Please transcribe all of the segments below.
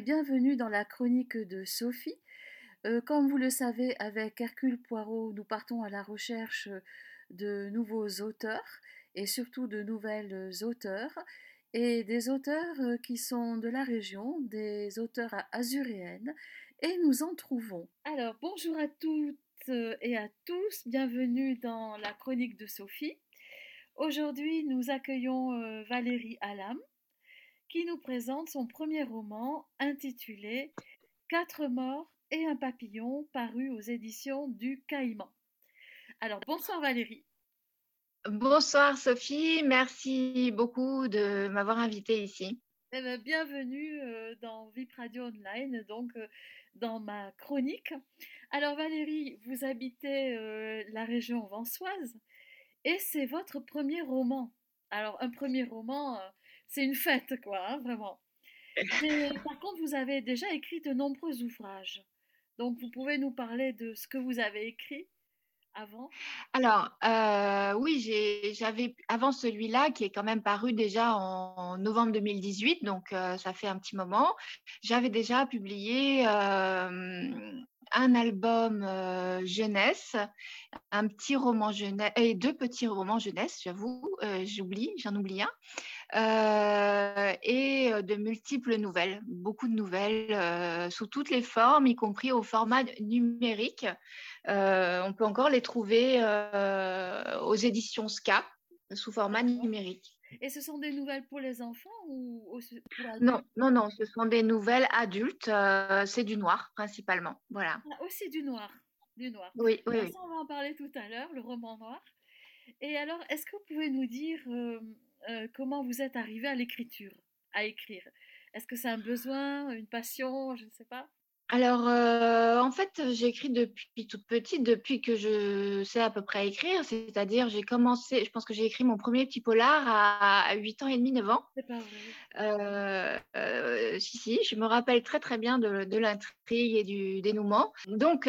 bienvenue dans la chronique de Sophie. Euh, comme vous le savez, avec Hercule Poirot, nous partons à la recherche de nouveaux auteurs et surtout de nouvelles auteurs et des auteurs euh, qui sont de la région, des auteurs azuréennes et nous en trouvons. Alors bonjour à toutes et à tous, bienvenue dans la chronique de Sophie. Aujourd'hui, nous accueillons euh, Valérie Alam qui nous présente son premier roman intitulé Quatre morts et un papillon paru aux éditions du Caïman. Alors bonsoir Valérie. Bonsoir Sophie, merci beaucoup de m'avoir invitée ici. Eh ben, bienvenue euh, dans VIP Radio Online, donc euh, dans ma chronique. Alors Valérie, vous habitez euh, la région vansoise et c'est votre premier roman. Alors un premier roman, c'est une fête, quoi, hein, vraiment. par contre, vous avez déjà écrit de nombreux ouvrages. Donc, vous pouvez nous parler de ce que vous avez écrit avant? Alors, euh, oui, j'avais avant celui-là qui est quand même paru déjà en, novembre 2018, donc euh, ça fait un petit moment. J'avais déjà publié euh, un album jeunesse, un petit roman jeunesse et deux petits romans jeunesse, j'avoue, j'oublie, j'en oublie un. Et de multiples nouvelles, beaucoup de nouvelles sous toutes les formes, y compris au format numérique. on peut encore les trouver aux éditions SCA sous format numérique. Et ce sont des nouvelles pour les enfants ou Non, non, non, ce sont des nouvelles adultes. Euh, c'est du noir principalement. Voilà. Ah, aussi du noir. Du noir. Oui, oui, on va en parler tout à l'heure, le roman noir. Et alors, est-ce que vous pouvez nous dire euh, comment vous êtes arrivé à l'écriture, à écrire? Est-ce que c'est un besoin, une passion, je ne sais pas? Alors, euh, en fait, j'écris depuis toute petite, depuis que je sais à peu près écrire. C'est-à-dire, j'ai commencé, je pense que j'ai écrit mon premier petit polar à, 8 ans et demi, 9 ans. C'est pas vrai. Euh, euh, si, si, je me rappelle très, très bien de, de l'intrigue et du dénouement. Donc,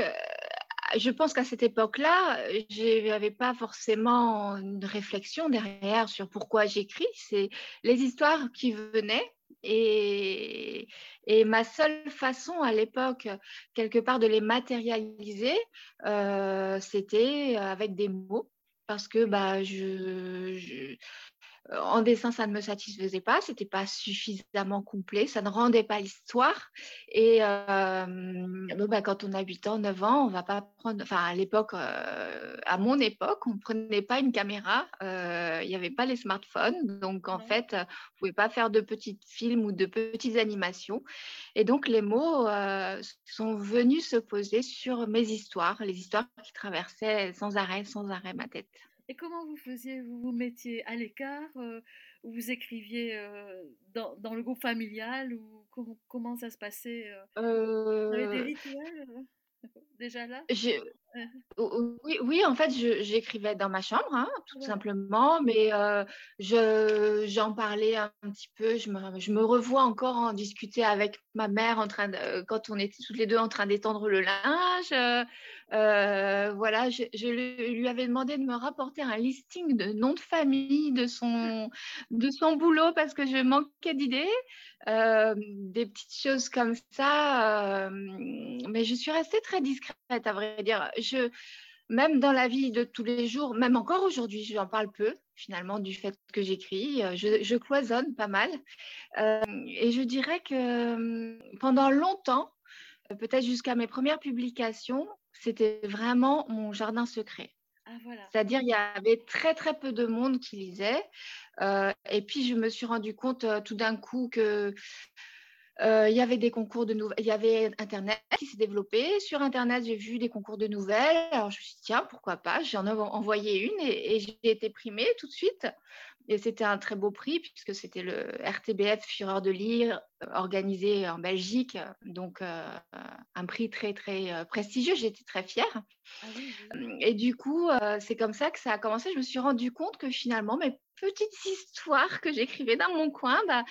je pense qu'à cette époque-là, je n'avais pas forcément une réflexion derrière sur pourquoi j'écris. C'est les histoires qui venaient et, ma seule façon à l'époque, quelque part, de les matérialiser, euh, c'était avec des mots. Parce que bah, je, euh, en dessin, ça ne me satisfaisait pas, c'était pas suffisamment complet, ça ne rendait pas l'histoire. Et euh, bah, quand on a 8 ans, 9 ans, on va pas prendre, enfin à l'époque, euh, à mon époque, on ne prenait pas une caméra, il n'y avait pas les smartphones, donc en fait, on ne pouvait pas faire de petits films ou de petites animations. Et donc les mots sont venus se poser sur mes histoires, les histoires qui traversaient sans arrêt, sans arrêt ma tête. Et comment vous faisiez? Vous vous mettiez à l'écart euh, Vous écriviez euh, dans, dans, le groupe familial ou comment, comment ça se passait euh... Vous avez des rituels déjà là? Oui, oui, en fait, j'écrivais dans ma chambre, hein, tout simplement, mais euh, j'en parlais un, petit peu. Je me, je me, revois encore en discuter avec ma mère en train de, quand on était toutes les deux en train d'étendre le linge. Euh, euh, voilà, je, je, lui avais demandé de me rapporter un listing de noms de famille de son, de son boulot parce que je manquais d'idées. des petites choses comme ça. mais je suis restée très discrète, à vrai dire je, même dans la vie de tous les jours, même encore aujourd'hui, j'en parle peu finalement du fait que j'écris. Euh, je, cloisonne pas mal. Euh, et je dirais que hum, pendant longtemps, peut-être jusqu'à mes premières publications, c'était vraiment mon jardin secret. Ah, voilà. C'est-à-dire, il y avait très très peu de monde qui lisait. Euh, et puis, je me suis rendu compte tout d'un coup que euh, il y avait des concours de nouvelles, il y avait Internet qui s'est développé. Sur Internet, j'ai vu des concours de nouvelles. Alors je me suis dit, tiens, pourquoi pas? J'en ai envoyé une et, j'ai été primée tout de suite. Et c'était un très beau prix puisque c'était le RTBF Fureur de lire organisé en Belgique. Donc euh, un prix très très euh, prestigieux. J'étais très fière. Ah et du coup, c'est comme ça que ça a commencé. Je me suis rendu compte que finalement, mes petites histoires que j'écrivais dans mon coin bah,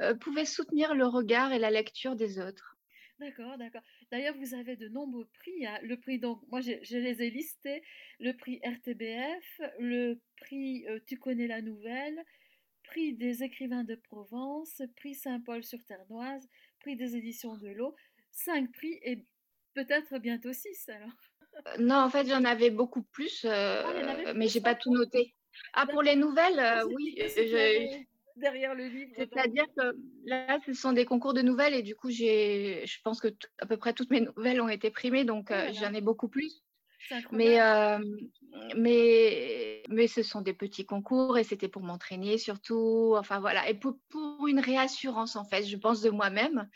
euh, pouvaient soutenir le regard et la lecture des autres. D'accord, d'accord. D'ailleurs, vous avez de nombreux prix. Hein. Le prix, donc, moi, je, les ai listés. Le prix RTBF, le prix euh, Tu connais la nouvelle, prix des écrivains de Provence, prix Saint-Paul sur Ternoise, prix des éditions de l'eau, 5 prix et peut-être bientôt 6 alors. Euh, non, en fait, j'en avais beaucoup plus, euh, Ah, mais j'ai pas tout noté. Ah, pour les nouvelles, euh, oui, je- derrière le livre. c'est-à-dire que là, ce sont des concours de nouvelles et du coup, j'ai, je pense que à peu près toutes mes nouvelles ont été primées, donc là euh, j'en ai beaucoup plus. Mais, incroyable. euh, mais, mais ce sont des petits concours et c'était pour m'entraîner surtout. Enfin voilà, et pour, pour une réassurance en fait, je pense de moi-même.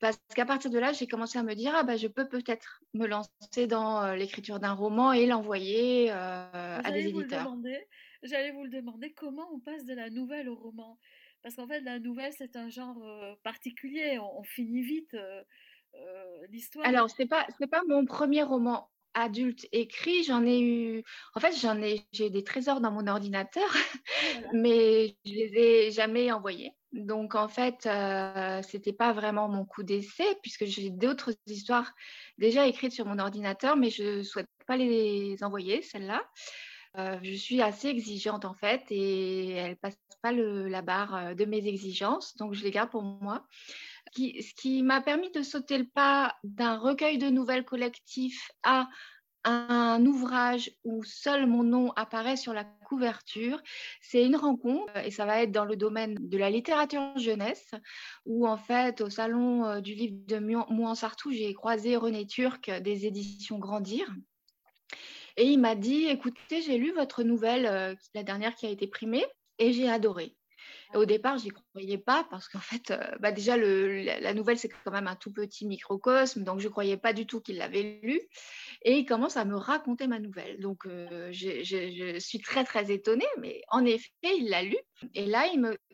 Parce qu'à partir de là, j'ai commencé à me dire, ah bah, je peux peut-être me lancer dans euh, l'écriture d'un roman et l'envoyer euh, à des J'allais vous le éditeurs. J'allais vous le demander comment on passe de la nouvelle au roman? Parce qu'en fait, la nouvelle, c'est un genre euh, particulier, on, on finit vite euh, l'histoire. Alors, c'est pas, c'est pas mon premier roman adulte écrit. J'en ai eu, en fait, j'en ai, j'ai des trésors dans mon ordinateur, Voilà. mais je les ai jamais envoyés. Donc, en fait, euh, c'était pas vraiment mon coup d'essai puisque j'ai d'autres histoires déjà écrites sur mon ordinateur, mais je souhaite pas les envoyer, celles-là. Euh, je suis assez exigeante en fait et elle passe pas le, la barre euh, de mes exigences, donc je les garde pour moi. Ce qui, m'a permis de sauter le pas d'un recueil de nouvelles collectif à un ouvrage où seul mon nom apparaît sur la couverture, c'est une rencontre et ça va être dans le domaine de la littérature jeunesse où en fait au salon euh, du livre de Mouansartou, j'ai croisé René Turc des éditions Grandir. Et il m'a dit, écoutez, j'ai lu votre nouvelle, euh, la dernière qui a été primée, et j'ai adoré. Au départ, j'y croyais pas parce qu'en fait, euh, bah déjà, la, nouvelle, c'est quand même un tout petit microcosme, donc je croyais pas du tout qu'il l'avait lu. Et il commence à me raconter ma nouvelle. Donc, euh, je, suis très, très étonnée, mais en effet, il l'a lu. Et là,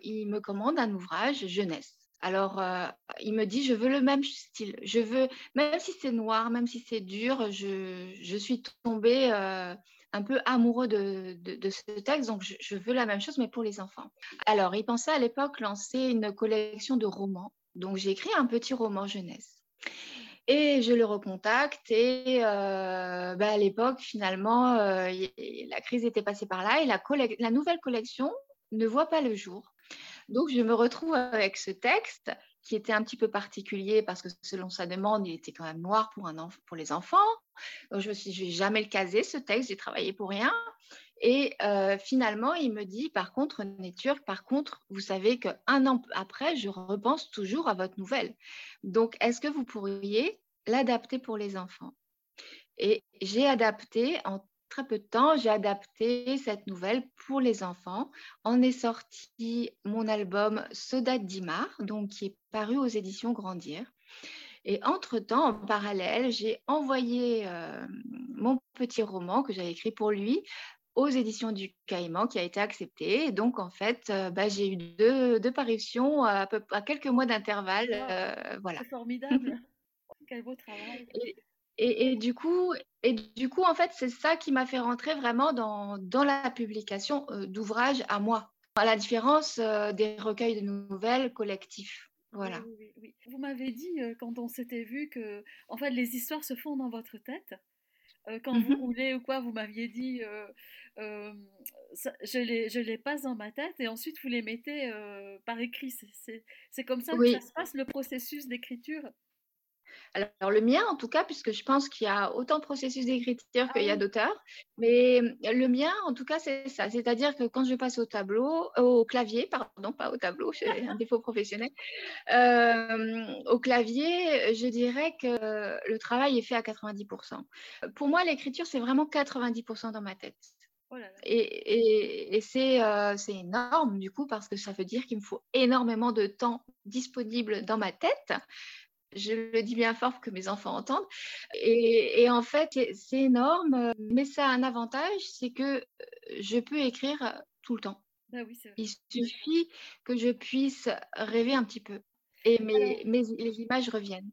il me commande un ouvrage jeunesse. Alors, euh, il me dit, je veux le même style. Je veux, même si c'est noir, même si c'est dur, je, je, suis tombée euh, un peu amoureux de, de, ce texte, donc je, veux la même chose, mais pour les enfants. Alors, il pensait à l'époque lancer une collection de romans. Donc, j'ai écrit un petit roman jeunesse. Et je le recontacte et euh, bah, à l'époque, finalement, la crise était passée par là et la nouvelle collection ne voit pas le jour. Donc, je me retrouve avec ce texte qui était un petit peu particulier parce que selon sa demande, il était quand même noir pour, les enfants. Donc, je me suis dit, je vais jamais le caser, ce texte, j'ai travaillé pour rien. Et euh, finalement, il me dit, par contre, René Turc, par contre, vous savez qu'un an après, je repense toujours à votre nouvelle. Donc, est-ce que vous pourriez l'adapter pour les enfants? Et j'ai adapté en très peu de temps, j'ai adapté cette nouvelle pour les enfants. En est sorti mon album Soda d'Imar, donc qui est paru aux éditions Grandir. Et entre-temps, en parallèle, j'ai envoyé euh, mon petit roman que j'avais écrit pour lui aux éditions du Caïman qui a été accepté. Et donc, en fait, euh, bah, j'ai eu deux, deux, parutions à, peu, à quelques mois d'intervalle. Euh, voilà. C'est formidable. Quel beau travail. Et, et, et, du coup, et du coup, en fait, c'est ça qui m'a fait rentrer vraiment dans, dans la publication euh, d'ouvrages à moi, à la différence euh, des recueils de nouvelles collectifs. Voilà. Oui, oui, oui. Vous m'avez dit euh, quand on s'était vu que, en fait, les histoires se font dans votre tête. Quand Mhm. vous roulez ou quoi, vous m'aviez dit, ça- je les, je les passe dans ma tête et ensuite vous les mettez par écrit. C'est- comme ça que ça se passe le processus d'écriture? Alors, le mien, en tout cas, puisque je pense qu'il y a autant de processus d'écriture Ah qu'il y a d'auteurs, mais le mien, en tout cas, c'est ça. C'est-à-dire que quand je passe au tableau, au clavier, pardon, pas au tableau, j'ai un défaut professionnel, euh, au clavier, je dirais que le travail est fait à 90%. Pour moi, l'écriture, c'est vraiment 90% dans ma tête. Oh là là. Et, et, et c'est euh, c'est énorme du coup parce que ça veut dire qu'il me faut énormément de temps disponible dans ma tête. Je le dis bien fort pour que mes enfants entendent. Et, et en fait, c'est- énorme, mais ça a un avantage, c'est que euh, je peux écrire tout le temps. Bah oui, c'est vrai. Il suffit que je puisse rêver un petit peu et mes, les images reviennent.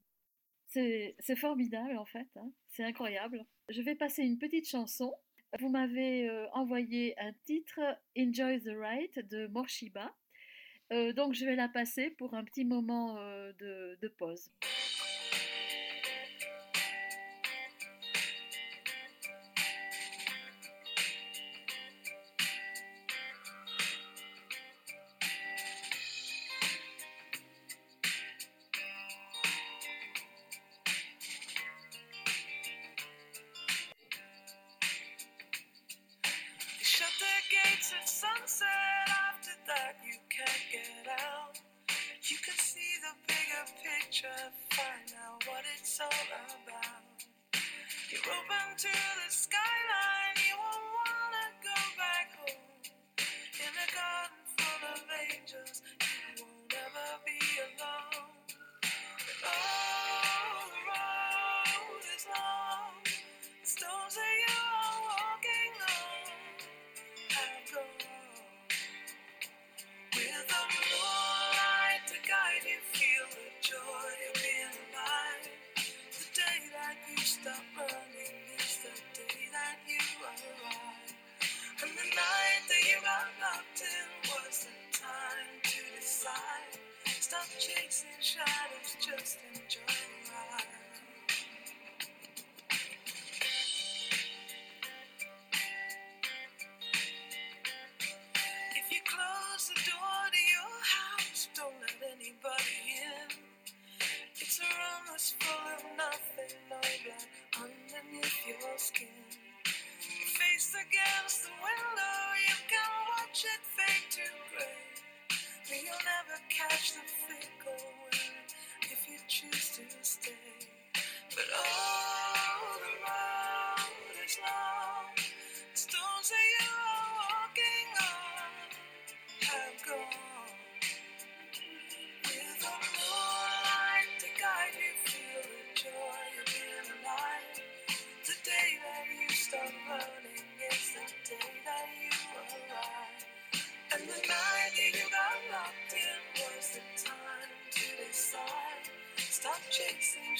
c'est c'est formidable en fait. hein. C'est incroyable. Je vais passer une petite chanson. Vous m'avez euh, envoyé un titre, Enjoy the Ride de Morshiba. Euh, donc je vais la passer pour un petit moment euh, de, de pause.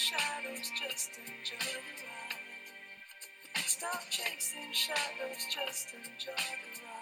Shadows, just enjoy the ride. Stop chasing shadows, just enjoy the ride.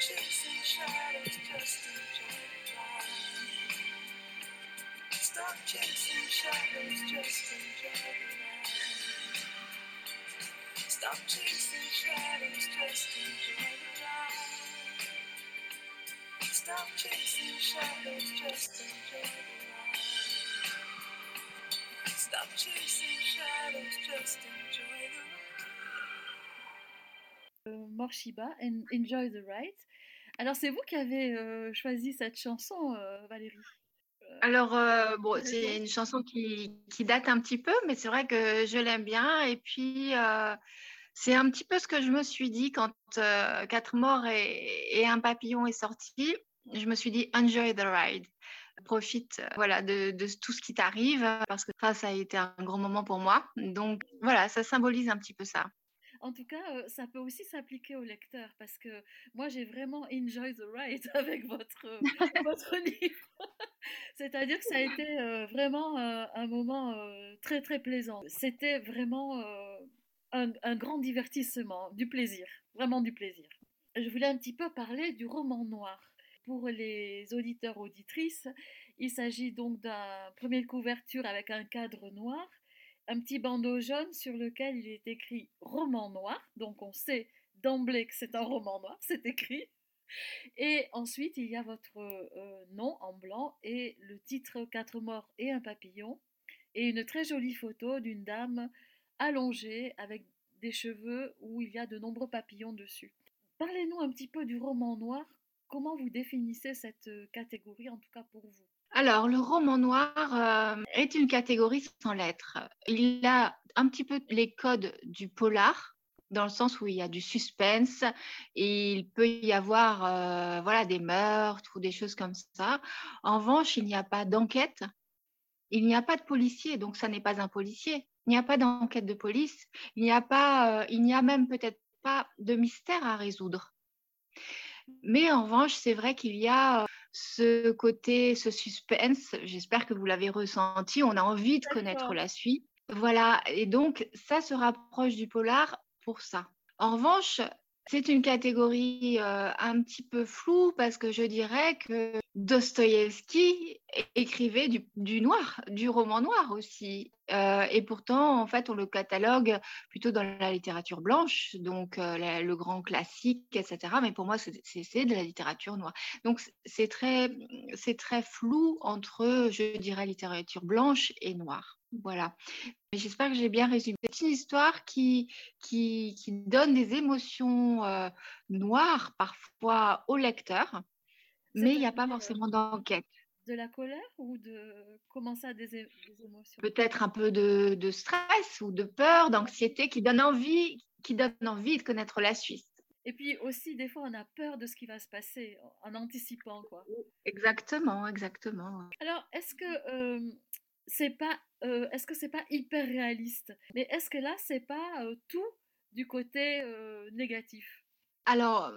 Chasing shadows, just enjoy the ride. Stop chasing shadows, just enjoy the ride. Stop chasing shadows, just enjoy the ride. Stop chasing shadows, just enjoy the ride. Stop chasing shadows, just enjoy the Euh, Morshiba, en- Enjoy the Ride. Alors, c'est vous qui avez euh, choisi cette chanson, euh, Valérie? Alors, euh, bon, c'est une chanson qui, qui date un petit peu, mais c'est vrai que je l'aime bien. Et puis, euh, c'est un petit peu ce que je me suis dit quand euh, Quatre morts et, et un papillon est sorti. Je me suis dit, enjoy the ride. Profite voilà, de, de tout ce qui t'arrive, parce que ça, ça a été un grand moment pour moi. Donc, voilà, ça symbolise un petit peu ça. En tout cas, ça peut aussi s'appliquer au lecteur parce que moi, j'ai vraiment enjoy the ride avec votre, votre livre. C'est-à-dire que ça a été vraiment un moment très, très plaisant. C'était vraiment un, un grand divertissement, du plaisir, vraiment du plaisir. Je voulais un petit peu parler du roman noir. Pour les auditeurs auditrices, il s'agit donc d'un premier couverture avec un cadre noir un petit bandeau jaune sur lequel il est écrit roman noir, donc on sait d'emblée que c'est un roman noir, c'est écrit. Et ensuite, il y a votre euh, nom en blanc et le titre Quatre morts et un papillon, et une très jolie photo d'une dame allongée avec des cheveux où il y a de nombreux papillons dessus. Parlez-nous un petit peu du roman noir. Comment vous définissez cette catégorie, en tout cas pour vous? Alors, le roman noir euh, est une catégorie sans lettres. Il a un petit peu les codes du polar, dans le sens où il y a du suspense et il peut y avoir euh, voilà, des meurtres ou des choses comme ça. En revanche, il n'y a pas d'enquête, il n'y a pas de policier, donc ça n'est pas un policier. Il n'y a pas d'enquête de police, il n'y a pas, euh, il n'y a même peut-être pas de mystère à résoudre. Mais en revanche, c'est vrai qu'il y a ce côté, ce suspense. J'espère que vous l'avez ressenti. On a envie de connaître la suite. Voilà, et donc ça se rapproche du polar pour ça. En revanche, c'est une catégorie euh, un petit peu floue parce que je dirais que Dostoïevski écrivait du, noir, du roman noir aussi. Euh, et pourtant, en fait, on le catalogue plutôt dans la littérature blanche, donc euh, le grand classique, etc. Mais pour moi, c'est de la littérature noire. Donc, c'est très, très flou entre, je dirais, littérature blanche et noire. Voilà. J'espère que j'ai bien résumé. C'est une histoire qui, qui, qui donne des émotions euh, noires parfois au lecteur, mais il n'y a pas forcément d'enquête. De la colère ou de comment ça, des, émotions? Peut-être un peu de, de, stress ou de peur, d'anxiété qui donne envie, qui donne envie de connaître la suite. Et puis aussi, des fois, on a peur de ce qui va se passer en anticipant, quoi. Exactement, exactement. Alors, est-ce que euh, c'est pas, euh, est-ce que c'est pas hyper réaliste? Mais est-ce que là, c'est pas euh, tout du côté négatif? Alors,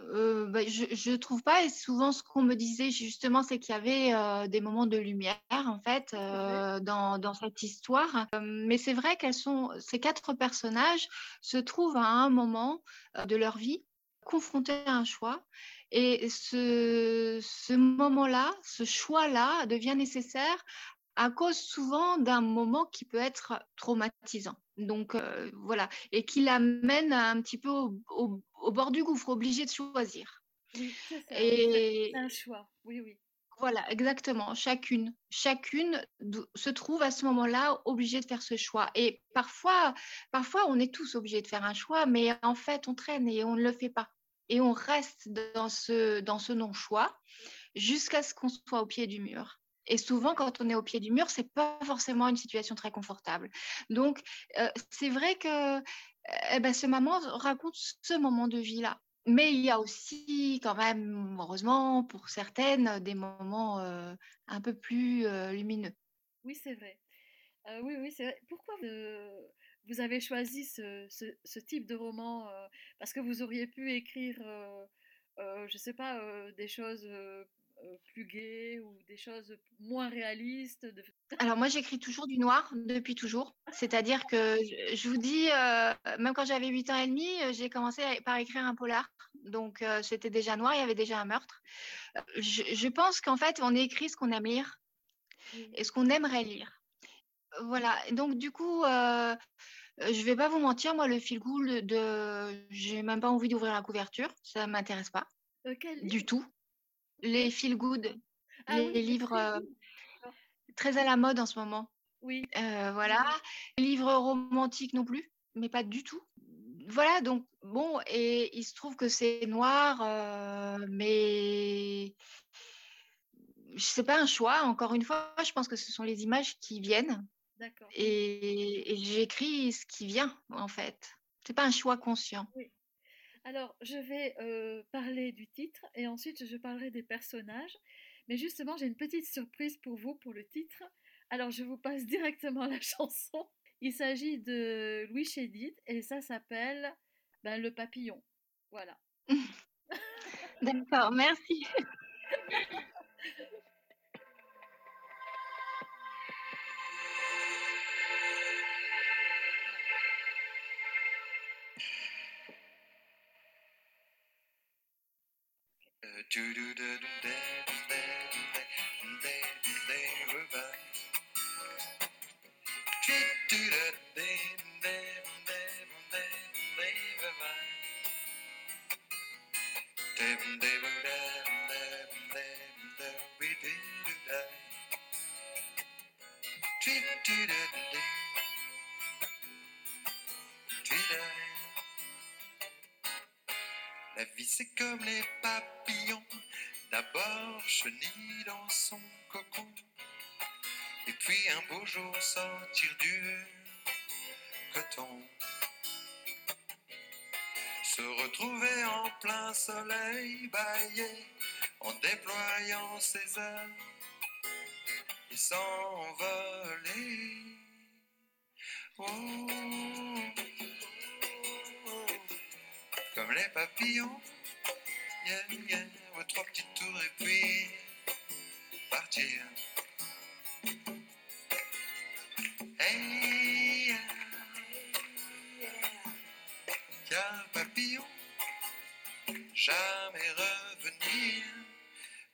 bah, je ne trouve pas, et souvent ce qu'on me disait justement, c'est qu'il y avait des moments de lumière, en fait, dans, dans, cette histoire. mais c'est vrai qu'elles sont, ces quatre personnages se trouvent à un moment de leur vie confrontés à un choix. Et ce, ce moment-là, ce choix-là devient nécessaire à cause souvent d'un moment qui peut être traumatisant. Donc euh, voilà, et qui l'amène un petit peu au, bord du gouffre, obligé de choisir. Oui, c'est un choix. Oui, oui. Voilà, exactement. Chacune, chacune se trouve à ce moment-là obligée de faire ce choix. Et parfois, parfois, on est tous obligés de faire un choix, mais en fait, on traîne et on ne le fait pas. Et on reste dans ce, dans ce non-choix jusqu'à ce qu'on soit au pied du mur. Et souvent, quand on est au pied du mur, c'est pas forcément une situation très confortable. Donc, euh, c'est vrai que eh ben, ce maman raconte ce moment de vie-là. Mais il y a aussi, quand même, heureusement, pour certaines, des moments euh, un peu plus euh, lumineux. Oui, c'est vrai. oui, oui, c'est vrai. Pourquoi vous avez choisi ce, type de roman Parce que vous auriez pu écrire, je ne sais pas, des choses plus gay ou des choses moins réalistes Alors moi j'écris toujours du noir depuis toujours. C'est-à-dire que je vous dis, euh, même quand j'avais 8 ans et demi, euh, j'ai commencé par écrire un polar. Donc c'était déjà noir, il y avait déjà un meurtre. Je, pense qu'en fait on écrit ce qu'on aime lire et ce qu'on aimerait lire. Voilà, donc du coup... Je vais pas vous mentir, moi, le fil goût de, j'ai même pas envie d'ouvrir la couverture, ça m'intéresse pas du tout les feel good, ah les, livres euh, très à la mode en ce moment. Oui. Euh, voilà. Les livres romantiques non plus, mais pas du tout. Voilà, donc bon, et il se trouve que c'est noir, euh, mais c'est pas un choix. Encore une fois, je pense que ce sont les images qui viennent. D'accord. Et, j'écris ce qui vient, en fait. C'est pas un choix conscient. Oui. Alors, je vais euh, parler du titre et ensuite je parlerai des personnages. Mais justement, j'ai une petite surprise pour vous pour le titre. Alors, je vous passe directement la chanson. Il s'agit de Louis Chédid et ça s'appelle ben, Le Papillon. Voilà. D'accord, merci. La vie c'est comme les d'abord chenille dans son cocon, et puis un beau jour sortir du coton. Se retrouver en plein soleil baillé en déployant ses ailes. Et s'envoler. Oh, comme les papillons, petits tours et puis partir. Hey, yeah, papillon, jamais revenir.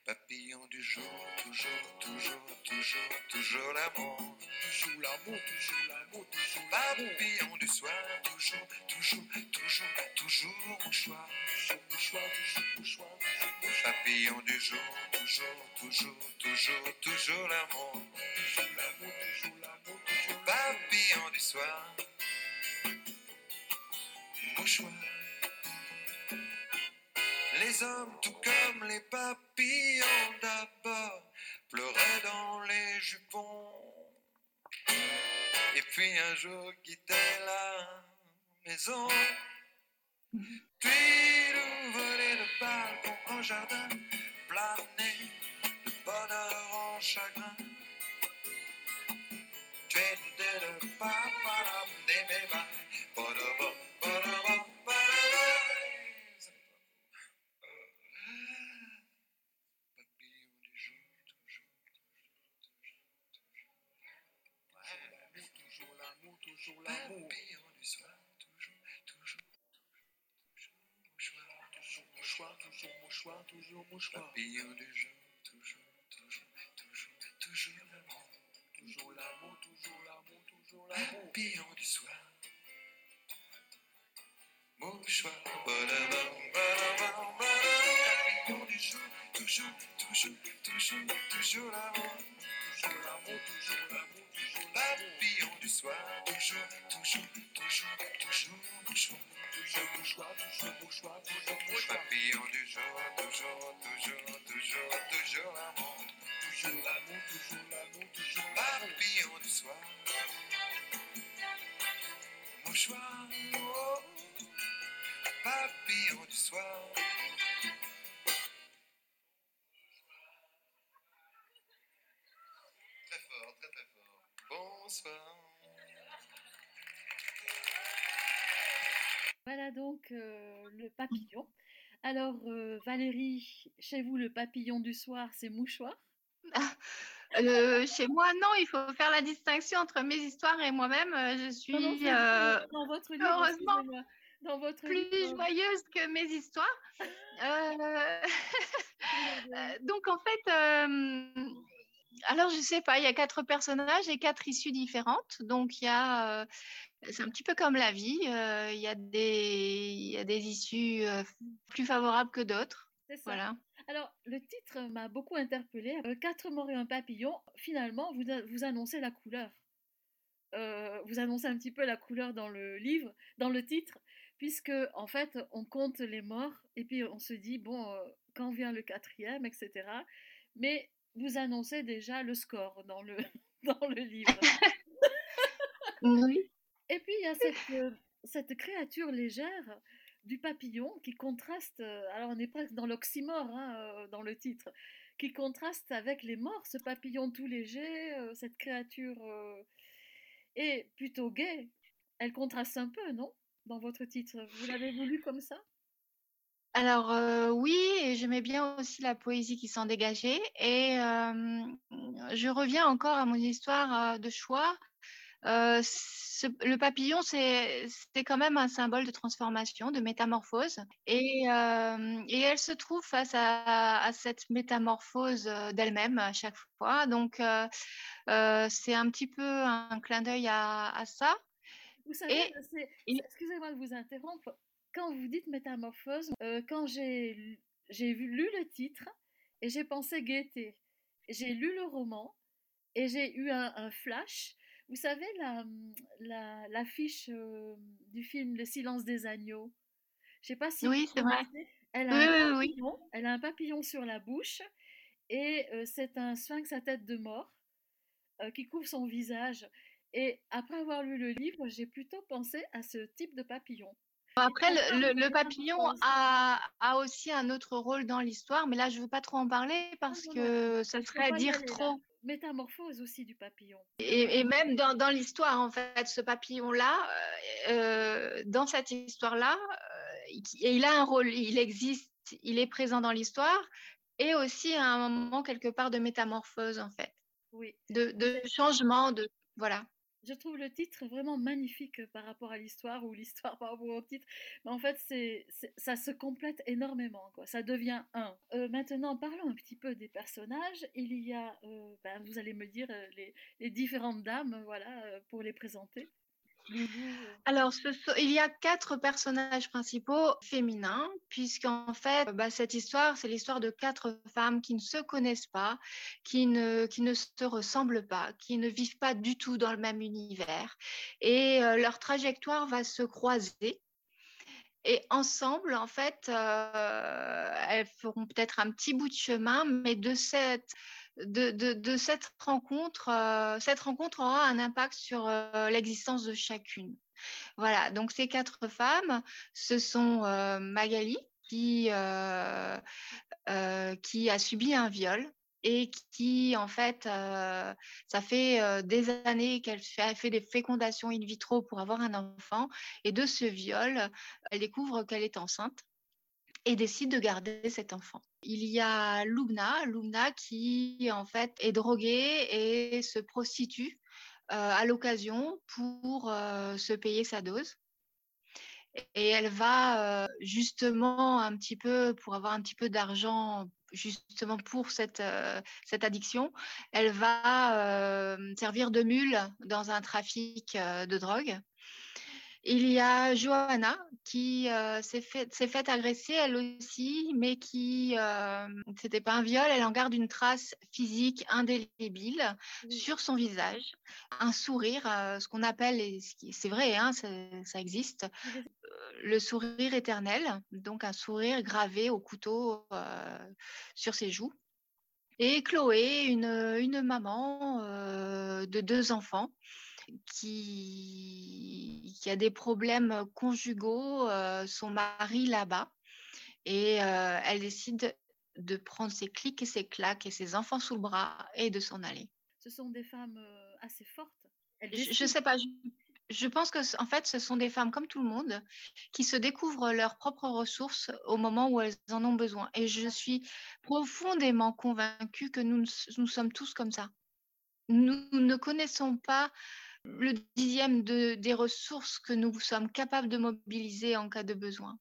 Papillon du jour, toujours, toujours, toujours, toujours l'amour. Toujours l'amour, toujours l'amour, toujours Papillon du soir, toujours, toujours, toujours, toujours mon choix. Toujours mon choix, toujours mon choix, toujours. Papillon du jour, toujours, toujours, toujours, toujours l'amour. Toujours l'amour, toujours l'amour, toujours Papillon du soir, mouchoir. Les hommes, tout comme les papillons d'abord, pleuraient dans les jupons. Et puis un jour quittaient la maison. Puis nous de balcon jardin, planer de bonheur en chagrin. Badabam, badabam. Papillon du jour, toujours, toujours, toujours, toujours l'amour. Toujours l'amour, toujours l'amour, toujours Papillon du soir, toujours, toujours, toujours, toujours mouchoir. Toujours mouchoir, toujours mouchoir, toujours. Papillon du jour, toujours, toujours, toujours, toujours l'amour. Toujours l'amour, toujours l'amour, toujours Papillon du soir. Papillon du soir. Très fort, très très fort. Bonsoir. Voilà donc euh, le papillon. Alors euh, Valérie, chez vous le papillon du soir, c'est mouchoir? Euh, chez moi, non, il faut faire la distinction entre mes histoires et moi-même. Euh, Je suis Non, non, c'est- euh, dans votre livre, heureusement. Dans votre plus joyeuse que mes histoires. Euh, euh, donc, en fait, euh, alors, je sais pas, il y a quatre personnages et quatre issues différentes. Donc, il y a, c'est un petit peu comme la vie. Il y a des, il y a des issues plus favorables que d'autres. c'est ça. Voilà. Alors, le titre m'a beaucoup interpellée. Quatre morts et un papillon, finalement, vous, vous annoncez la couleur. Euh, vous annoncez un petit peu la couleur dans le livre, dans le titre, puisque, en fait, on compte les morts et puis on se dit, bon, euh, quand vient le quatrième, etc. Mais vous annoncez déjà le score dans le, dans le livre. Oui. Et puis, il y a cette, euh, cette créature légère du papillon qui contraste, euh, alors on est presque dans l'oxymore hein, dans le titre, qui contraste avec les morts, ce papillon tout léger, euh, cette créature est plutôt gaie. Elle contraste un peu, non? Dans votre titre? Vous l'avez voulu comme ça? Alors euh, oui, et j'aimais bien aussi la poésie qui s'en dégageait. Et je reviens encore à mon histoire euh, de choix. Euh, le papillon, c'est quand même un symbole de transformation, de métamorphose. Et, et elle se trouve face à, cette métamorphose d'elle-même à chaque fois. Donc c'est un petit peu un clin d'œil à ça. Vous savez, excusez-moi de vous interrompre, quand vous dites métamorphose, euh, quand j'ai lu- le titre et j'ai pensé gaieté, j'ai lu le roman et j'ai eu un, un flash. Vous savez, la, la- l'affiche euh, du film Le silence des agneaux, je sais pas si vous oui, c'est vrai. connaissez, elle a Oui, un oui, oui. papillon, elle a un papillon sur la bouche et euh, c'est un sphinx à tête de mort euh, qui couvre son visage. Et après avoir lu le livre, j'ai plutôt pensé à ce type de papillon. Après, le, le, papillon a, a, aussi un autre rôle dans l'histoire, mais là, je ne veux pas trop en parler parce que ça serait dire trop. Métamorphose aussi du papillon. Et, et même dans, dans l'histoire, en fait, ce papillon-là, euh, dans cette histoire-là, euh, il a un rôle, il existe, il est présent dans l'histoire, et aussi à un moment quelque part de métamorphose, en fait. Oui. De, de changement, de voilà je trouve le titre vraiment magnifique par rapport à l'histoire ou l'histoire par rapport au titre. Mais en fait, c'est, ça se complète énormément. Quoi. Ça devient un. Euh, maintenant, parlons un petit peu des personnages. Il y a, euh, ben, vous allez me dire, euh, les, les différentes dames, voilà, pour les présenter. Alors, il y a quatre personnages principaux féminins, puisqu'en fait, bah, cette histoire, c'est l'histoire de quatre femmes qui ne se connaissent pas, qui ne, qui ne se ressemblent pas, qui ne vivent pas du tout dans le même univers. Et euh, leur trajectoire va se croiser. Et ensemble, en fait, euh, elles feront peut-être un petit bout de chemin, mais de cette de, cette rencontre, euh, cette rencontre aura un impact sur euh, l'existence de chacune. Voilà, donc ces quatre femmes, ce sont euh, Magali qui, qui a subi un viol et qui, en fait, ça fait des années qu'elle fait, fait, des fécondations in vitro pour avoir un enfant. Et de ce viol, elle découvre qu'elle est enceinte et décide de garder cet enfant. Il y a Lugna, Lugna qui en fait est droguée et se prostitue euh, à l'occasion pour euh, se payer sa dose. Et elle va euh, justement un petit peu, pour avoir un petit peu d'argent justement pour cette, cette addiction, elle va servir de mule dans un trafic de drogue. Il y a Johanna qui euh, s'est faite fait agresser elle aussi, mais qui, euh, c'était pas un viol, elle en garde une trace physique indélébile sur son visage, un sourire, euh, ce qu'on appelle, c'est vrai, hein, ça, existe, le sourire éternel, donc un sourire gravé au couteau sur ses joues. Et Chloé, une, une maman de deux enfants, qui, qui a des problèmes conjugaux, euh, son mari là-bas. Et euh, elle décide de prendre ses clics et ses claques et ses enfants sous le bras et de s'en aller. Ce sont des femmes euh, assez fortes. Je ne sais pas. Je, pense que en fait, ce sont des femmes comme tout le monde qui se découvrent leurs propres ressources au moment où elles en ont besoin. Et je suis profondément convaincue que nous, nous sommes tous comme ça. Nous ne connaissons pas le dixième de, des ressources que nous sommes capables de mobiliser en cas de besoin.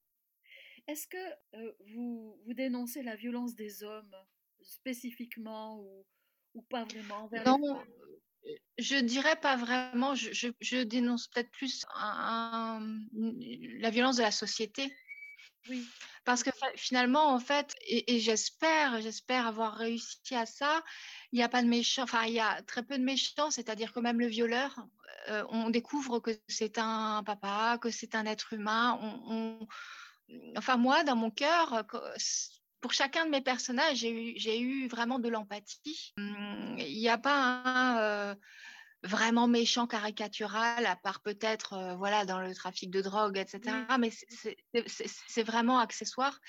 Est-ce que euh, vous, vous dénoncez la violence des hommes spécifiquement ou, ou pas vraiment Non, euh, je dirais pas vraiment. Je, je, je dénonce peut-être plus un, la violence de la société. Oui. Parce que finalement, en fait, et, j'espère, j'espère avoir réussi à ça, il n'y a pas de méchants, enfin, il y a très peu de méchants, c'est-à-dire que même le violeur, euh, on découvre que c'est un papa, que c'est un être humain. Enfin, moi, dans mon cœur, pour chacun de mes personnages, j'ai eu, vraiment de l'empathie. Hum, il n'y a pas un. Euh, vraiment méchant caricatural, à part peut-être euh, voilà dans le trafic de drogue, etc. Mais c'est vraiment accessoire.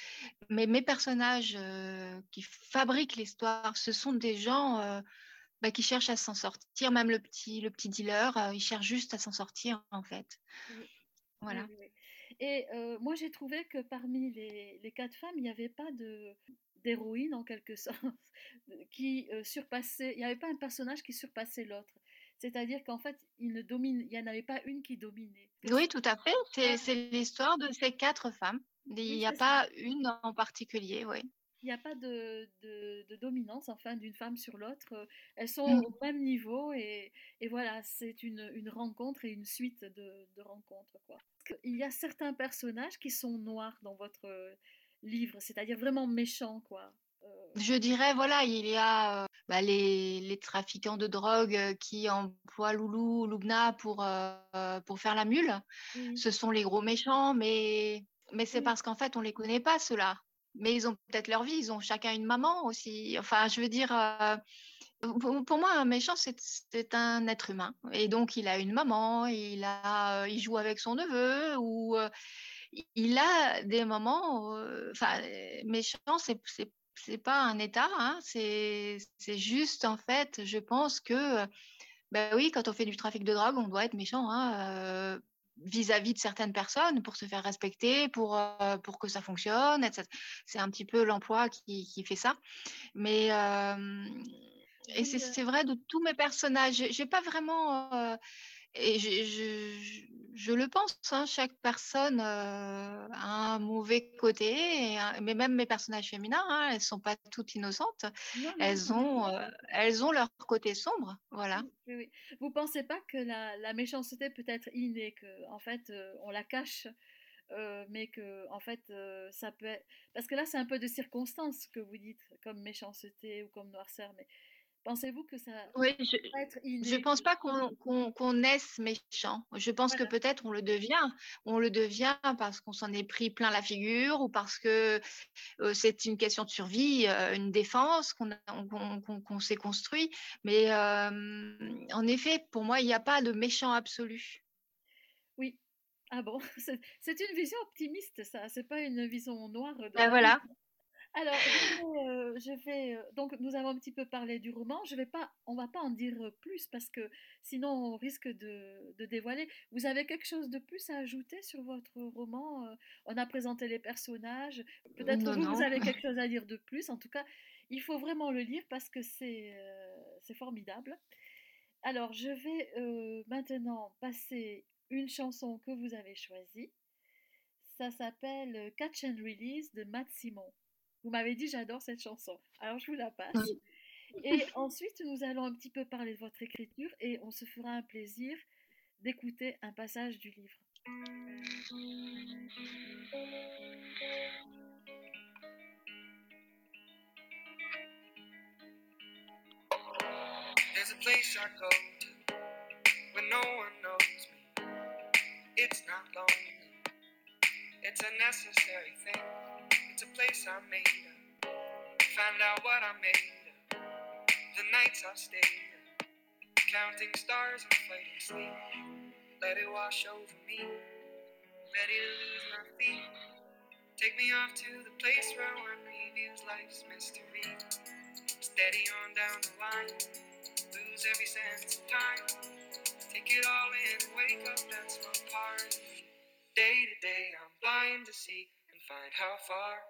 Mais mes personnages euh, qui fabriquent l'histoire, ce sont des gens euh, bah, qui cherchent à s'en sortir. Même le petit, le petit dealer, il cherche juste à s'en sortir en fait. Voilà. Et moi j'ai trouvé que parmi les, les, quatre femmes, il n'y avait pas de d'héroïne en quelque sorte qui surpassait. Il n'y avait pas un personnage qui surpassait l'autre. C'est-à-dire qu'en fait, il ne domine, il n'y en avait pas une qui dominait. Oui, tout à fait. C'est l'histoire de ces quatre femmes. Il n'y a pas une en particulier, oui. Il n'y a pas de, de, dominance, enfin, d'une femme sur l'autre. Elles sont mmh. au même niveau et, et voilà, c'est une, une, rencontre et une suite de, de rencontres. Quoi. Il y a certains personnages qui sont noirs dans votre livre, c'est-à-dire vraiment méchants, quoi. Euh, Je dirais, voilà, il y a bah, les, les, trafiquants de drogue qui emploient Loulou, Lubna pour, pour faire la mule. Ce sont les gros méchants, mais, mais c'est parce qu'en fait, on ne les connaît pas, ceux-là. Mais ils ont peut-être leur vie, ils ont chacun une maman aussi. Enfin, je veux dire, pour, moi, un méchant, c'est un être humain. Et donc, il a une maman, il, a, il joue avec son neveu, ou il a des moments, euh, enfin, méchant, c'est c'est pas un état, hein, c'est juste en fait, je pense que, ben oui, quand on fait du trafic de drogue, on doit être méchant hein, vis-à-vis de certaines personnes pour se faire respecter, pour, pour que ça fonctionne, etc. C'est un petit peu l'emploi qui, qui, fait ça. Mais et c'est vrai de tous mes personnages. J'ai pas vraiment et je, je, je, le pense, hein, chaque personne euh, a un mauvais côté, mais même mes personnages féminins, hein, elles ne sont pas toutes innocentes. elles, ont, euh, elles ont leur côté sombre. Voilà. Oui, oui. Vous ne pensez pas que la, la méchanceté peut être innée, qu'en en fait, euh, on la cache mais que en fait ça peut être... parce que là c'est un peu de circonstances que vous dites comme méchanceté ou comme noirceur mais Pensez-vous que ça oui, je, ne pense pas qu'on naisse méchant. Je pense que peut-être on le devient. On le devient parce qu'on s'en est pris plein la figure ou parce que c'est une question de survie, une défense qu'on s'est construit. Mais en effet, pour moi, il n'y a pas de méchant absolu. Oui. Ah bon, c'est une vision optimiste, ça. C'est pas une vision noire. Ben voilà. Alors, je vais, euh, euh, donc nous avons un petit peu parlé du roman. Je vais pas, on va pas en dire plus parce que sinon on risque de, de dévoiler. Vous avez quelque chose de plus à ajouter sur votre roman euh? On a présenté les personnages. Peut-être que vous, vous, avez quelque chose à dire de plus. En tout cas, il faut vraiment le lire parce que c'est c'est formidable. Alors, je vais maintenant passer une chanson que vous avez choisie. Ça s'appelle Catch and Release de Matt Simon. Vous m'avez dit j'adore cette chanson. Alors je vous la passe. Et ensuite, nous allons un petit peu parler de votre écriture et on se fera un plaisir d'écouter un passage du livre. There's a place I go to when no one knows me. It's not lonely, it's a necessary thing. It's a place I made up. Find out what I made up. The nights I stayed up. Counting stars and fighting sleep. Let it wash over me. Ready to lose my feet. Take me off to the place where one reviews life's mystery. Steady on down the line. Lose every sense of time. Take it all in and wake up, that's my part. Day to day, I'm blind to see and find how far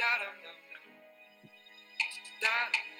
There's a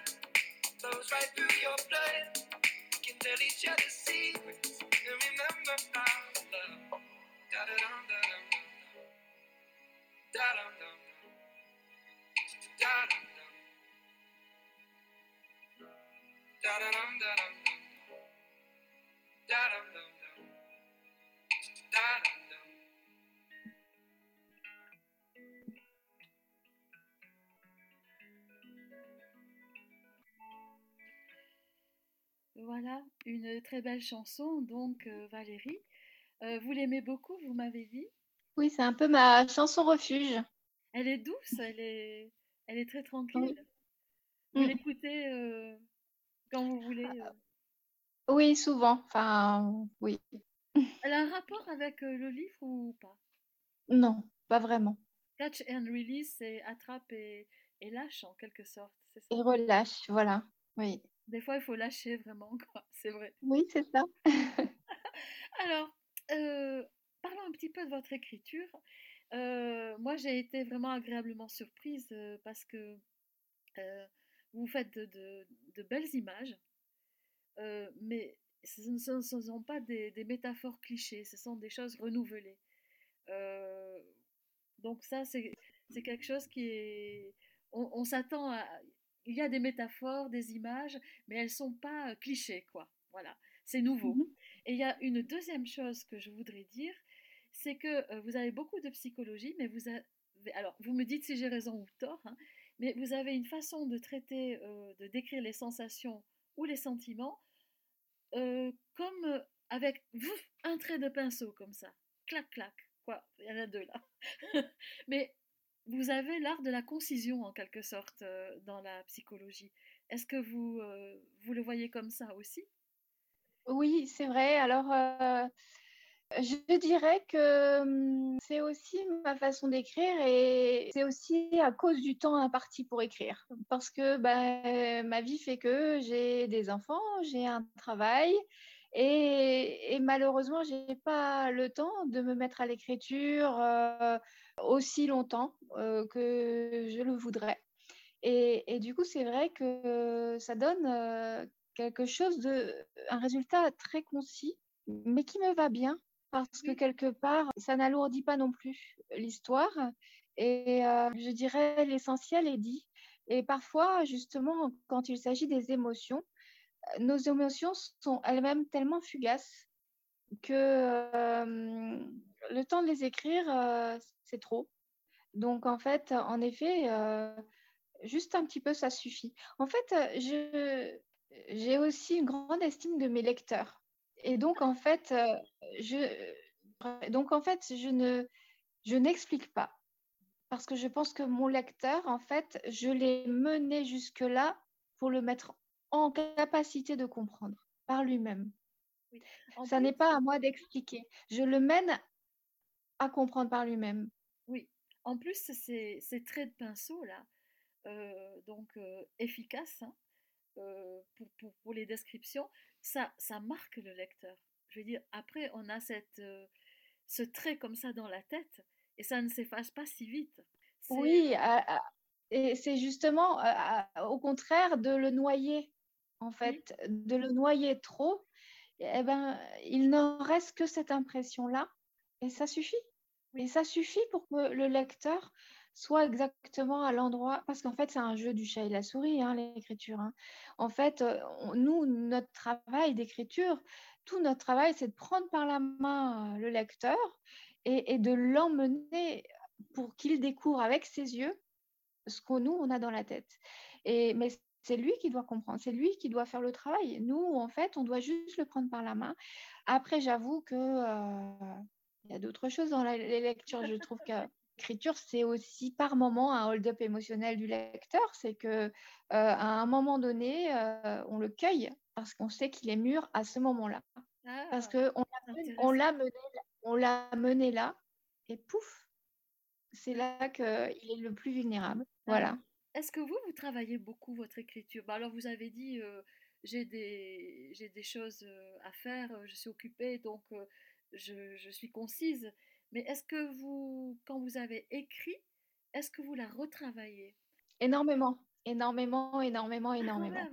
flows right through your blood. We can tell each other secrets and remember how Voilà, une très belle chanson, donc euh, Valérie. Euh, vous l'aimez beaucoup, vous m'avez dit? Oui, c'est un peu ma chanson refuge. Elle est douce, elle est, elle est très tranquille. Oui. Vous Mm. l'écoutez euh, quand vous voulez. euh? Oui, souvent. Enfin, oui. Elle a un rapport avec le livre ou pas? Non, pas vraiment. Catch and release, c'est attrape et, et lâche en quelque sorte, ça? Et relâche, voilà. Oui. Des fois, il faut lâcher vraiment, quoi. C'est vrai. Oui, c'est ça. Alors, euh, parlons un petit peu de votre écriture. Euh, moi, j'ai été vraiment agréablement surprise euh, parce que vous faites de, de- de belles images, mais ce ne sont, ce ne sont pas des, des métaphores clichés, ce sont des choses renouvelées. Donc ça, c'est c'est quelque chose qui est... On, on s'attend à... Il y a des métaphores, des images, mais elles sont pas euh, clichés, quoi. Voilà, c'est nouveau. Mhm. Et il y a une deuxième chose que je voudrais dire, c'est que euh, vous avez beaucoup de psychologie, mais vous avez... Alors, vous me dites si j'ai raison ou tort, hein, mais vous avez une façon de traiter, euh, de décrire les sensations ou les sentiments euh, comme avec un trait de pinceau, comme ça. Clac, clac. Quoi, il y en a deux là. mais vous avez l'art de la concision, en quelque sorte, euh, dans la psychologie. Est-ce que vous, euh, vous le voyez comme ça aussi? Oui, c'est vrai. Alors, euh, je dirais que hum, c'est aussi ma façon d'écrire et c'est aussi à cause du temps imparti pour écrire. Parce que ben, ma vie fait que j'ai des enfants, j'ai un travail et, malheureusement, je n'ai pas le temps de me mettre à l'écriture aussi longtemps euh, que je le voudrais. Et, et du coup, c'est vrai que ça donne euh, quelque chose de, un résultat très concis, mais qui me va bien parce que quelque part, ça n'alourdit pas non plus l'histoire. Et euh, je dirais l'essentiel est dit. Et parfois, justement, quand il s'agit des émotions, nos émotions sont elles-mêmes tellement fugaces que le temps de les écrire, euh, c'est trop. Donc, en fait, en effet, euh, juste un petit peu, ça suffit. En fait, euh, je, j'ai aussi une grande estime de mes lecteurs. Et donc, en fait, je, donc, en fait, je ne, je n'explique pas. Parce que je pense que mon lecteur, en fait, je l'ai mené jusque-là pour le mettre en capacité de comprendre par lui-même. Oui. Ça n'est pas à moi d'expliquer. Je le mène à comprendre par lui-même. oui. En plus, ces, ces traits de pinceau là, euh, donc euh, efficaces hein, euh, pour, pour, pour les descriptions, ça, ça marque le lecteur. Je veux dire, après, on a cette, ce trait comme ça dans la tête et ça ne s'efface pas si vite. Oui, et c'est justement au contraire de le noyer, en oui, fait, de le noyer trop, eh ben, il n'en reste que cette impression-là, et ça suffit. Oui, ça suffit pour que le lecteur soit exactement à l'endroit, parce qu'en fait, c'est un jeu du chat et la souris, hein, l'écriture. hein. En fait, euh, nous, notre travail d'écriture, tout notre travail, c'est de prendre par la main euh, le lecteur et, de l'emmener pour qu'il découvre avec ses yeux ce que nous, on a dans la tête. Et, mais c'est lui qui doit comprendre, c'est lui qui doit faire le travail. Nous, en fait, on doit juste le prendre par la main. Après, j'avoue que euh, il y a d'autres choses dans la- les lectures. Je trouve que l'écriture, c'est aussi par moment un hold-up émotionnel du lecteur. C'est que euh, à un moment donné, euh, on le cueille parce qu'on sait qu'il est mûr à ce moment-là. Parce ah, qu'on c'est on intéressant. l'a mené, on l'a mené là, et pouf, c'est là qu'il est le plus vulnérable. Alors, Voilà. est-ce que vous, vous travaillez beaucoup votre écriture? Bah alors, vous avez dit, euh, j'ai des, des choses à faire, je suis occupée, donc je, je suis concise. Mais est-ce que vous, quand vous avez écrit, est-ce que vous la retravaillez? Énormément, énormément, énormément, Ah, énormément,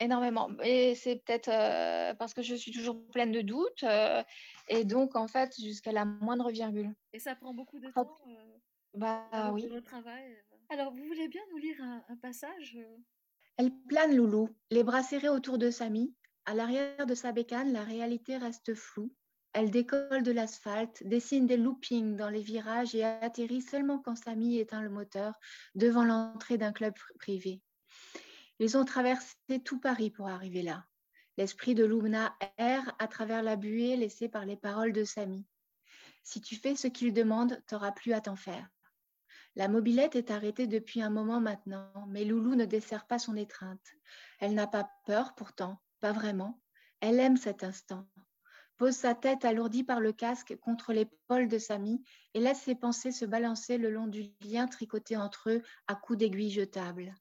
énormément. Et c'est peut-être euh, parce que je suis toujours pleine de doutes, euh, et donc en fait, jusqu'à la moindre virgule. Et ça prend beaucoup de temps, euh, bah oui. le travail. Alors, vous voulez bien nous lire un, un passage? Elle plane Loulou, les bras serrés autour de Samy. À l'arrière de sa bécane, la réalité reste floue. Elle décolle de l'asphalte, dessine des loopings dans les virages et atterrit seulement quand Samy éteint le moteur devant l'entrée d'un club privé. Ils ont traversé tout Paris pour arriver là. L'esprit de Lumna erre à travers la buée laissée par les paroles de Samy. Si tu fais ce qu'il demande, t'auras plus à t'en faire. La mobilette est arrêtée depuis un moment maintenant, mais Loulou ne dessert pas son étreinte. Elle n'a pas peur pourtant, pas vraiment. Elle aime cet instant. Pose sa tête alourdie par le casque contre l'épaule de Samy et laisse ses pensées se balancer le long du lien tricoté entre eux à coups d'aiguilles jetables.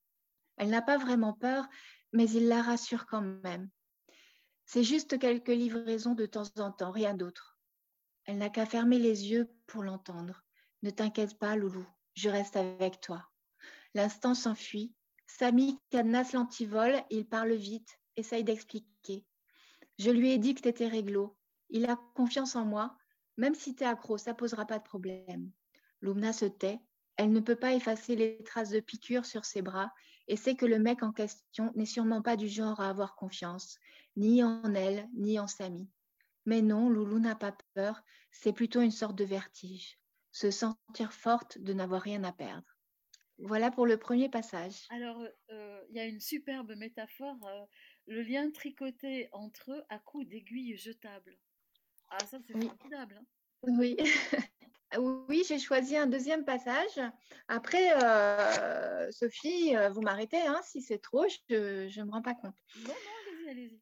Elle n'a pas vraiment peur, mais il la rassure quand même. C'est juste quelques livraisons de temps en temps, rien d'autre. Elle n'a qu'à fermer les yeux pour l'entendre. Ne t'inquiète pas, Loulou, je reste avec toi. L'instant s'enfuit. Samy cadenasse l'antivol, il parle vite, essaye d'expliquer. Je lui ai dit que t'étais réglo. Il a confiance en moi. Même si t'es accro, ça posera pas de problème. Lumna se tait. Elle ne peut pas effacer les traces de piqûres sur ses bras et sait que le mec en question n'est sûrement pas du genre à avoir confiance, ni en elle, ni en Samy. Mais non, Loulou n'a pas peur, c'est plutôt une sorte de vertige, se sentir forte de n'avoir rien à perdre. Voilà pour le premier passage. Alors, euh, il y a une superbe métaphore, euh, le lien tricoté entre eux à coups d'aiguilles jetables. Ah, ça, c'est Oui. formidable. hein. Oui. Oui, j'ai choisi un deuxième passage. Après, euh, Sophie, euh, vous m'arrêtez hein, si c'est trop, je ne me rends pas compte. Non, non, allez-y, allez-y.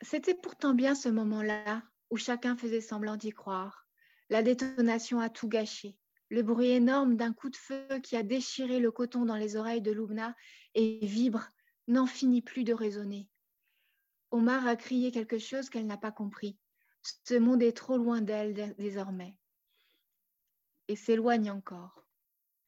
C'était pourtant bien ce moment-là où chacun faisait semblant d'y croire. La détonation a tout gâché. Le bruit énorme d'un coup de feu qui a déchiré le coton dans les oreilles de Lumna et vibre n'en finit plus de résonner. Omar a crié quelque chose qu'elle n'a pas compris. Ce monde est trop loin d'elle dé- désormais et s'éloigne encore.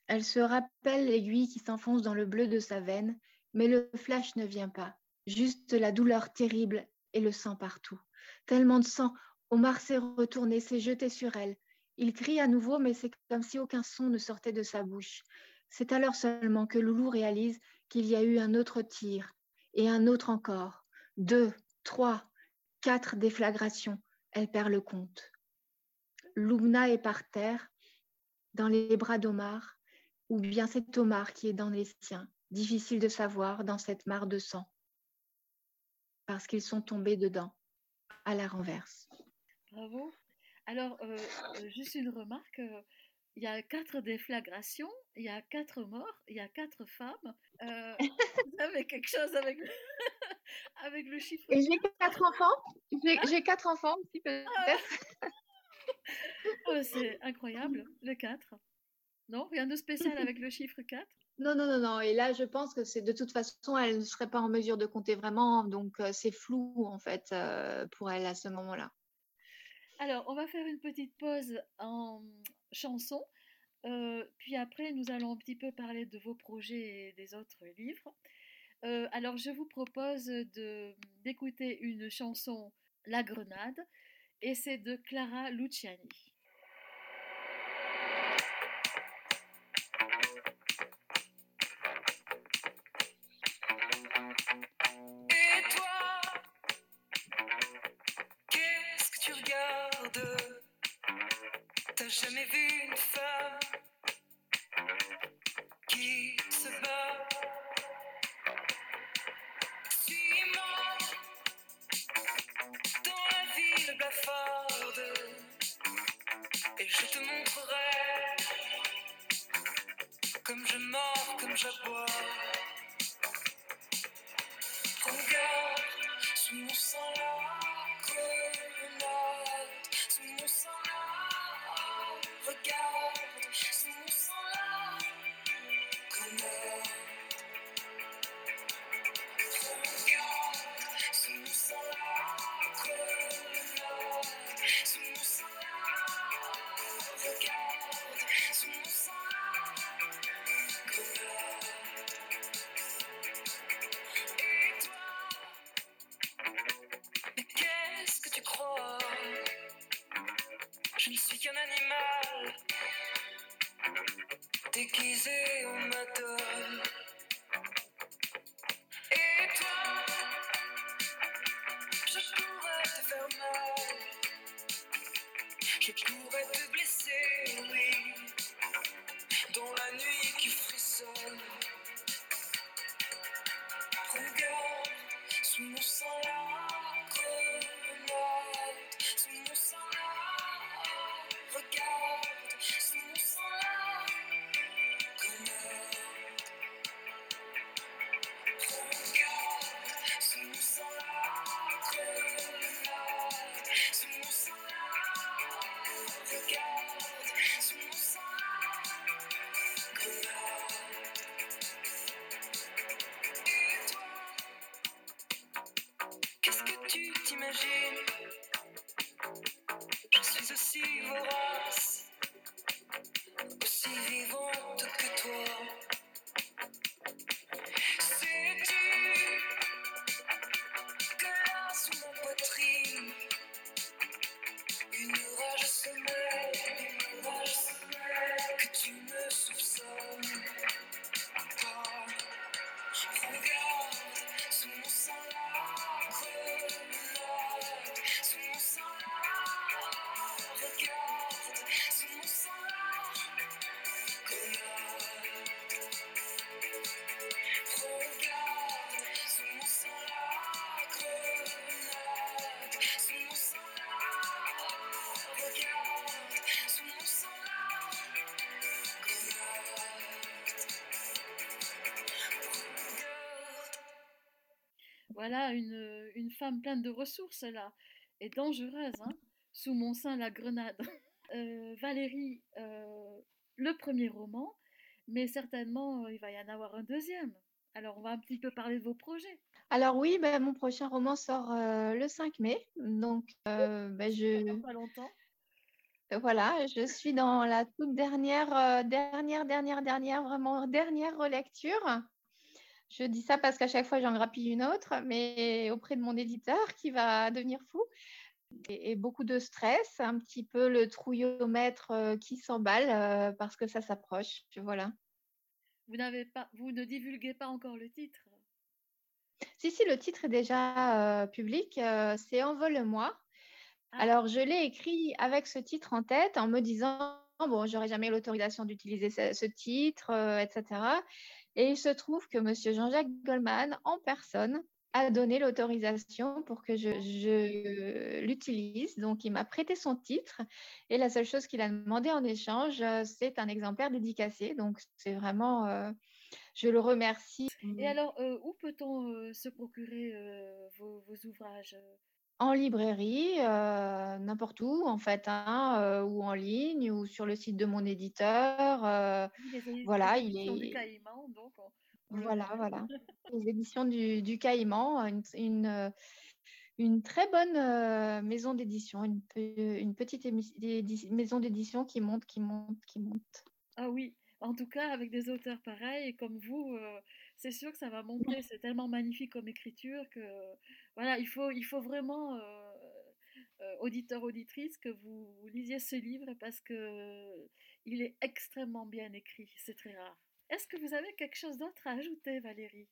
Elle se rappelle l'aiguille qui s'enfonce dans le bleu de sa veine, mais le flash ne vient pas, juste la douleur terrible et le sang partout. Tellement de sang, Omar s'est retourné, s'est jeté sur elle. Il crie à nouveau, mais c'est comme si aucun son ne sortait de sa bouche. C'est alors seulement que Loulou réalise qu'il y a eu un autre tir, et un autre encore. Deux, trois, quatre déflagrations. Elle perd le compte. Lumna est par terre, dans les bras d'Omar, ou bien c'est Omar qui est dans les siens. Difficile de savoir dans cette mare de sang, parce qu'ils sont tombés dedans, à la renverse. Bravo. Alors, euh, euh, juste une remarque. euh, Il y a quatre déflagrations, il y a quatre morts, il y a quatre femmes. Euh, vous avez quelque chose avec, avec le chiffre Et j'ai quatre enfants. J'ai j'ai quatre enfants aussi, peut-être. Oh, C'est incroyable, le 4. Non, rien de spécial avec le chiffre 4 Non, non, non, non. Et là, je pense que c'est de toute façon, elle ne serait pas en mesure de compter vraiment. Donc, euh, c'est flou, en fait, euh, pour elle à ce moment-là. Alors, on va faire une petite pause en chanson. euh, puis après, nous allons un petit peu parler de vos projets et des autres livres. Euh, alors, je vous propose d'écouter une chanson, La Grenade, et c'est de Clara Luciani. Jamais vu une femme je Voilà une, une femme pleine de ressources là, et dangereuse, hein, sous mon sein la grenade. Euh, Valérie, euh, le premier roman, mais certainement euh, il va y en avoir un deuxième. Alors on va un petit peu parler de vos projets. Alors oui, ben, mon prochain roman sort euh, le 5 mai, donc euh, ben, je... Pas longtemps. Voilà, je suis dans la toute dernière, euh, dernière, dernière, dernière, vraiment dernière relecture. Je dis ça parce qu'à chaque fois, j'en grappille une autre, mais auprès de mon éditeur qui va devenir fou. Et, et beaucoup de stress, un petit peu le trouillomètre euh, qui s'emballe euh, parce que ça s'approche. Voilà. Vous n'avez pas, vous ne divulguez pas encore le titre? Si, si, le titre est déjà euh, public, euh, c'est Envole-moi. Ah, Alors, je l'ai écrit avec ce titre en tête en me disant, bon, j'aurais jamais l'autorisation d'utiliser ce, ce titre, euh, etc. Et il se trouve que Monsieur Jean-Jacques Goldman, en personne, a donné l'autorisation pour que je, l'utilise. Donc, il m'a prêté son titre. Et la seule chose qu'il a demandé en échange, euh, c'est un exemplaire dédicacé. Donc, c'est vraiment, euh, je le remercie. Et alors, euh, où peut-on se procurer vos ouvrages? En librairie, euh, n'importe où en fait, hein, euh, ou en ligne, ou sur le site de mon éditeur. euh, les voilà, il du est. Caïman, donc on, Voilà, voilà. Les éditions du, du Caïman, une, une, une très bonne maison d'édition, une, pe- une petite maison d'édition qui monte, qui monte, qui monte. Ah oui, en tout cas, avec des auteurs pareils comme vous, c'est sûr que ça va monter. C'est tellement magnifique comme écriture que voilà, il faut, il faut vraiment, euh, euh, auditeur, auditrice, que vous lisiez ce livre parce que il est extrêmement bien écrit. C'est très rare. Est-ce que vous avez quelque chose d'autre à ajouter, Valérie?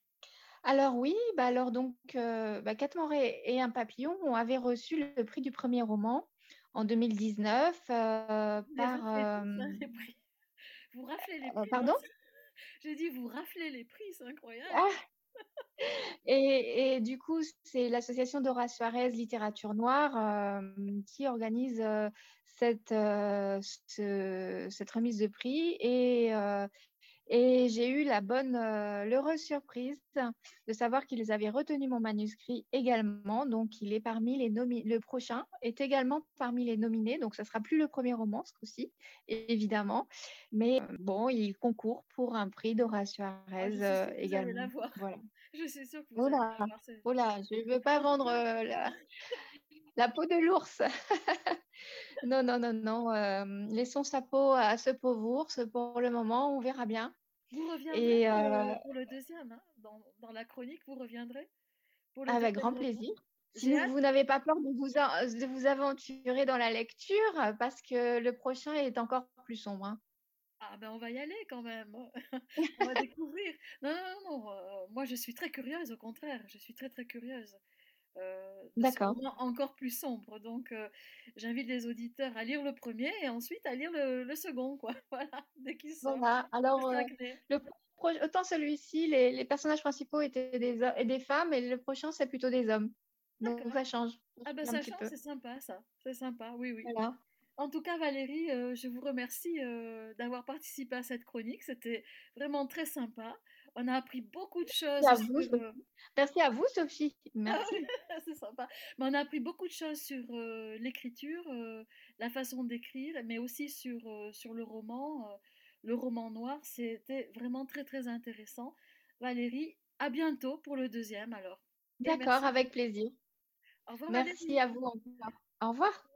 Alors oui, bah alors donc euh, bah, Catamaran et un papillon on avait reçu le prix du premier roman en 2019 euh, Vous par raflez tous, les prix. Vous raflez les prix, pardon? J'ai dit, vous raflez les prix, c'est incroyable. Ah, et, du coup, c'est l'association Dora Suarez Littérature Noire euh, qui organise euh, cette, euh, ce- cette remise de prix. Et, et j'ai eu la bonne, euh, l'heureuse surprise de savoir qu'ils avaient retenu mon manuscrit également. Donc, il est parmi les nomi- le prochain est également parmi les nominés. Donc, ce sera plus le premier roman, ce coup-ci, évidemment. Mais euh, bon, il concourt pour un prix Dora Ah, suis euh, vous également. Voilà. Je suis sûre que vous Oh allez oh je ne veux pas vendre la, la peau de l'ours. Non, non, non, non. laissons sa peau à ce pauvre ours pour le moment, on verra bien. Vous reviendrez Et pour euh, le, pour le deuxième, hein, dans, dans la chronique, vous reviendrez pour le avec grand plaisir. Si vous, vous n'avez pas peur de vous, a- de vous aventurer dans la lecture, parce que le prochain est encore plus sombre. hein. Ah ben on va y aller quand même. On va découvrir. Non, non, non, non. euh, moi je suis très curieuse, au contraire. Je suis très très curieuse euh, D'accord. encore plus sombre. Donc euh, j'invite les auditeurs à lire le premier et ensuite à lire le, le second, quoi. Voilà, dès qu'il sort. Voilà. Alors, euh, 5 mai. le pro- autant celui-ci, les, les personnages principaux étaient des, des femmes, et le prochain, c'est plutôt des hommes. Donc, ça change. Ah ben ça change, c'est sympa ça. C'est sympa, oui, oui. Voilà. En tout cas, Valérie, je vous remercie d'avoir participé à cette chronique. C'était vraiment très sympa. On a appris beaucoup de choses. Merci à vous. Euh, merci à vous Sophie. Merci. c'est sympa. Mais on a appris beaucoup de choses sur euh, l'écriture, euh, la façon d'écrire, mais aussi sur, le roman. le roman noir, c'était vraiment très très intéressant. Valérie, à bientôt pour le deuxième alors. D'accord, avec plaisir. Au revoir, merci à vous. Au revoir.